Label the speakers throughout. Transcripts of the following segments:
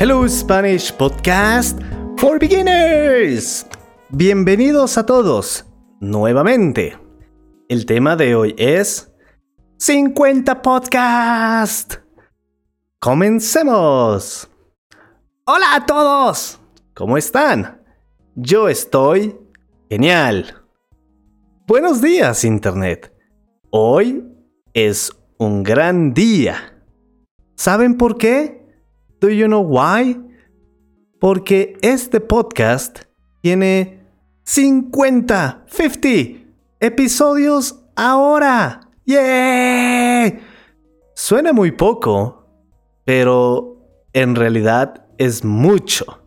Speaker 1: Hello Spanish Podcast for Beginners. Bienvenidos a todos nuevamente. El tema de hoy es 50 Podcast. Comencemos. Hola a todos. ¿Cómo están? Yo estoy genial. Buenos días Internet. Hoy es un gran día. ¿Saben por qué? Do you know why? Porque este podcast tiene 50, 50 episodios ahora. ¡Yeah! Suena muy poco, pero en realidad es mucho.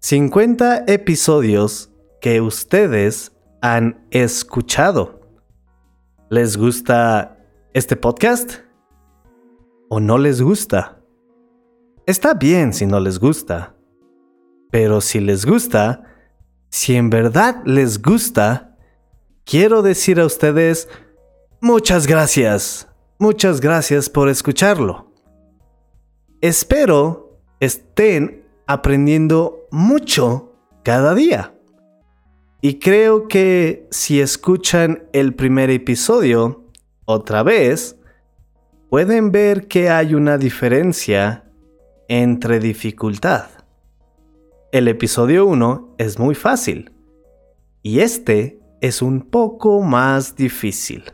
Speaker 1: 50 episodios que ustedes han escuchado. ¿Les gusta este podcast? ¿O no les gusta? Está bien si no les gusta. Pero si les gusta, si en verdad les gusta, quiero decir a ustedes muchas gracias. Muchas gracias por escucharlo. Espero estén aprendiendo mucho cada día. Y creo que si escuchan el primer episodio otra vez, pueden ver que hay una diferencia entre dificultad. El episodio 1 es muy fácil y este es un poco más difícil.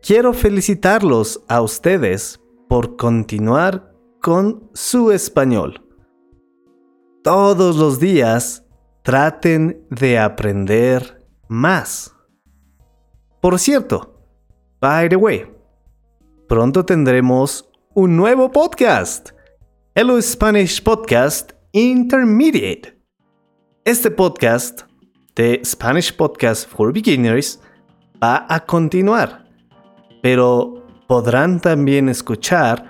Speaker 1: Quiero felicitarlos a ustedes por continuar con su español. Todos los días traten de aprender más. Por cierto, by the way, pronto tendremos un nuevo podcast. Hello Spanish Podcast Intermediate. Este podcast de Spanish Podcast for Beginners va a continuar, pero podrán también escuchar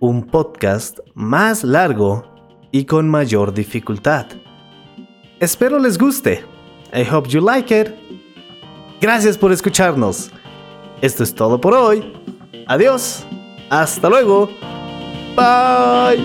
Speaker 1: un podcast más largo y con mayor dificultad. Espero les guste. I hope you like it. Gracias por escucharnos. Esto es todo por hoy. Adiós. Hasta luego. Bye.